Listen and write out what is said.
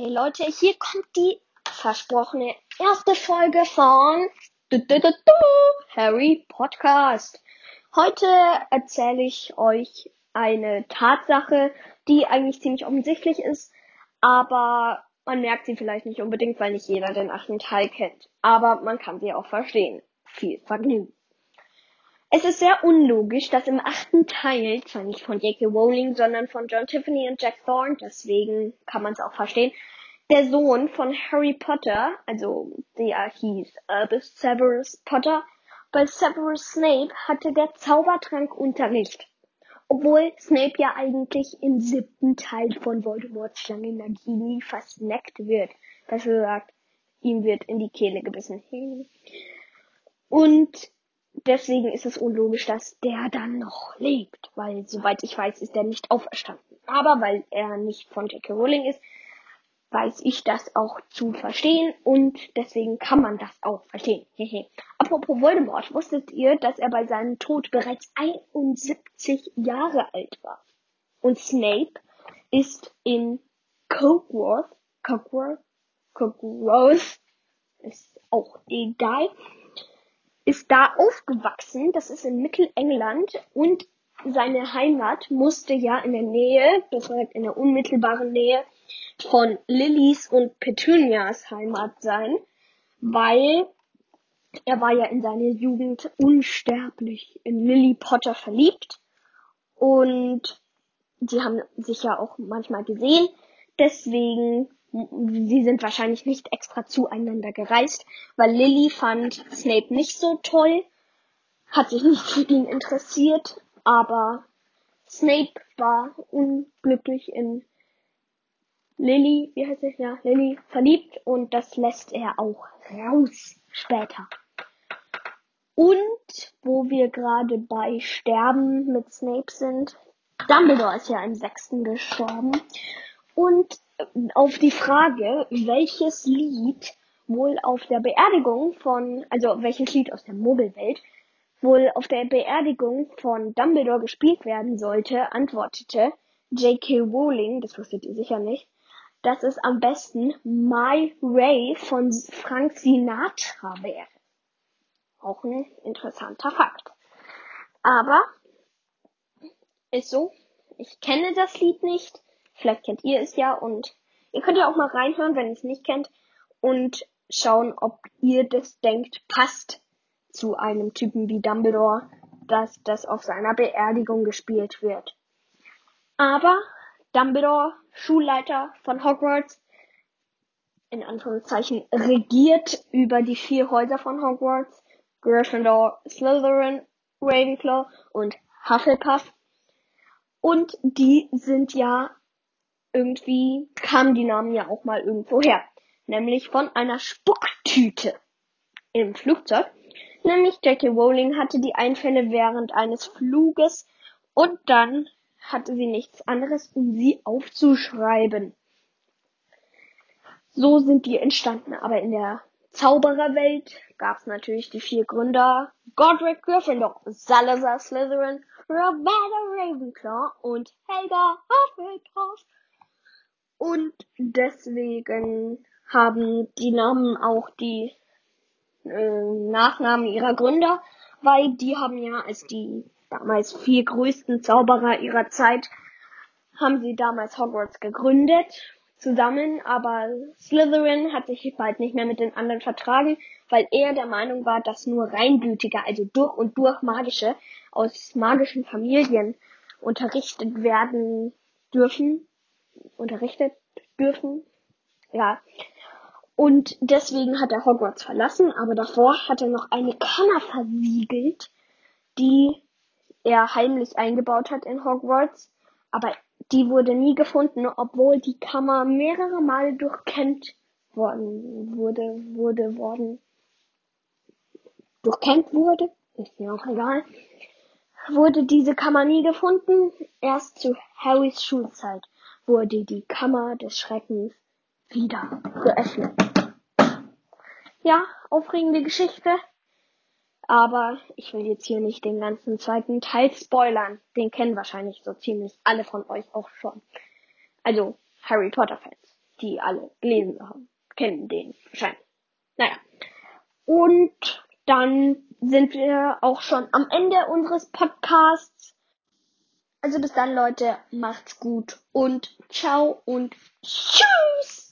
Hey Leute, hier kommt die versprochene erste Folge von Harry Podcast. Heute erzähle ich euch eine Tatsache, die eigentlich ziemlich offensichtlich ist, aber man merkt sie vielleicht nicht unbedingt, weil nicht jeder den achten Teil kennt. Aber man kann sie auch verstehen. Viel Vergnügen. Es ist sehr unlogisch, dass im achten Teil, zwar nicht von J.K. Rowling, sondern von John Tiffany und Jack Thorne, deswegen kann man es auch verstehen, der Sohn von Harry Potter, also der hieß Albus Severus Potter, bei Severus Snape hatte der Zaubertrank Unterricht. Obwohl Snape ja eigentlich im siebten Teil von Voldemorts Schlange Nagini versnackt wird. Besser gesagt, ihm wird in die Kehle gebissen. Und deswegen ist es unlogisch, dass der dann noch lebt, weil soweit ich weiß, ist er nicht auferstanden. Aber weil er nicht von J.K. Rowling ist, weiß ich das auch zu verstehen und deswegen kann man das auch verstehen. Apropos Voldemort, wusstet ihr, dass er bei seinem Tod bereits 71 Jahre alt war? Und Snape ist in Cokeworth, Cokeworth, Cokeworth, ist auch egal, ist da aufgewachsen, das ist in Mittelengland und seine Heimat musste ja in der Nähe, das war in der unmittelbaren Nähe von Lillys und Petunias Heimat sein, weil er war ja in seiner Jugend unsterblich in Lily Potter verliebt. Und sie haben sich ja auch manchmal gesehen, deswegen sie sind wahrscheinlich nicht extra zueinander gereist, weil Lily fand Snape nicht so toll, hat sich nicht für ihn interessiert, aber Snape war unglücklich in Lily, wie heißt sie? Ja, Lily verliebt und das lässt er auch raus später. Und wo wir gerade bei Sterben mit Snape sind, Dumbledore ist ja im sechsten gestorben und auf die Frage, welches Lied wohl auf der Beerdigung von, also welches Lied aus der Mogelwelt wohl auf der Beerdigung von Dumbledore gespielt werden sollte, antwortete J.K. Rowling, das wusstet ihr sicher nicht, dass es am besten My Ray von Frank Sinatra wäre. Auch ein interessanter Fakt. Aber ist so, ich kenne das Lied nicht Vielleicht kennt ihr es ja und ihr könnt ja auch mal reinhören, wenn ihr es nicht kennt und schauen, ob ihr das denkt, passt zu einem Typen wie Dumbledore, dass das auf seiner Beerdigung gespielt wird. Aber Dumbledore, Schulleiter von Hogwarts, in Anführungszeichen regiert über die vier Häuser von Hogwarts, Gryffindor, Slytherin, Ravenclaw und Hufflepuff. Und die sind ja irgendwie kamen die Namen ja auch mal irgendwo her. Nämlich von einer Spucktüte im Flugzeug. Nämlich Jackie Rowling hatte die Einfälle während eines Fluges und dann hatte sie nichts anderes, um sie aufzuschreiben. So sind die entstanden. Aber in der Zaubererwelt gab es natürlich die vier Gründer Godric Gryffindor, Salazar Slytherin, Rowena Ravenclaw und Helga Hufflepuff. Und deswegen haben die Namen auch die äh, Nachnamen ihrer Gründer, weil die haben ja als die damals vier größten Zauberer ihrer Zeit, haben sie damals Hogwarts gegründet zusammen, aber Slytherin hat sich bald nicht mehr mit den anderen vertragen, weil er der Meinung war, dass nur reinblütige, also durch und durch magische, aus magischen Familien unterrichtet werden dürfen unterrichtet dürfen. Ja. Und deswegen hat er Hogwarts verlassen, aber davor hat er noch eine Kammer versiegelt, die er heimlich eingebaut hat in Hogwarts. Aber die wurde nie gefunden, obwohl die Kammer mehrere Male durchkämmt worden wurde, wurde worden, durchkämmt wurde, ist mir auch egal, wurde diese Kammer nie gefunden, erst zu Harrys Schulzeit wurde die Kammer des Schreckens wieder geöffnet. Ja, aufregende Geschichte. Aber ich will jetzt hier nicht den ganzen zweiten Teil spoilern. Den kennen wahrscheinlich so ziemlich alle von euch auch schon. Also Harry Potter Fans. die alle gelesen haben, kennen den wahrscheinlich. Naja. Und dann sind wir auch schon am Ende unseres Podcasts. Also bis dann, Leute. Macht's gut und ciao und tschüss.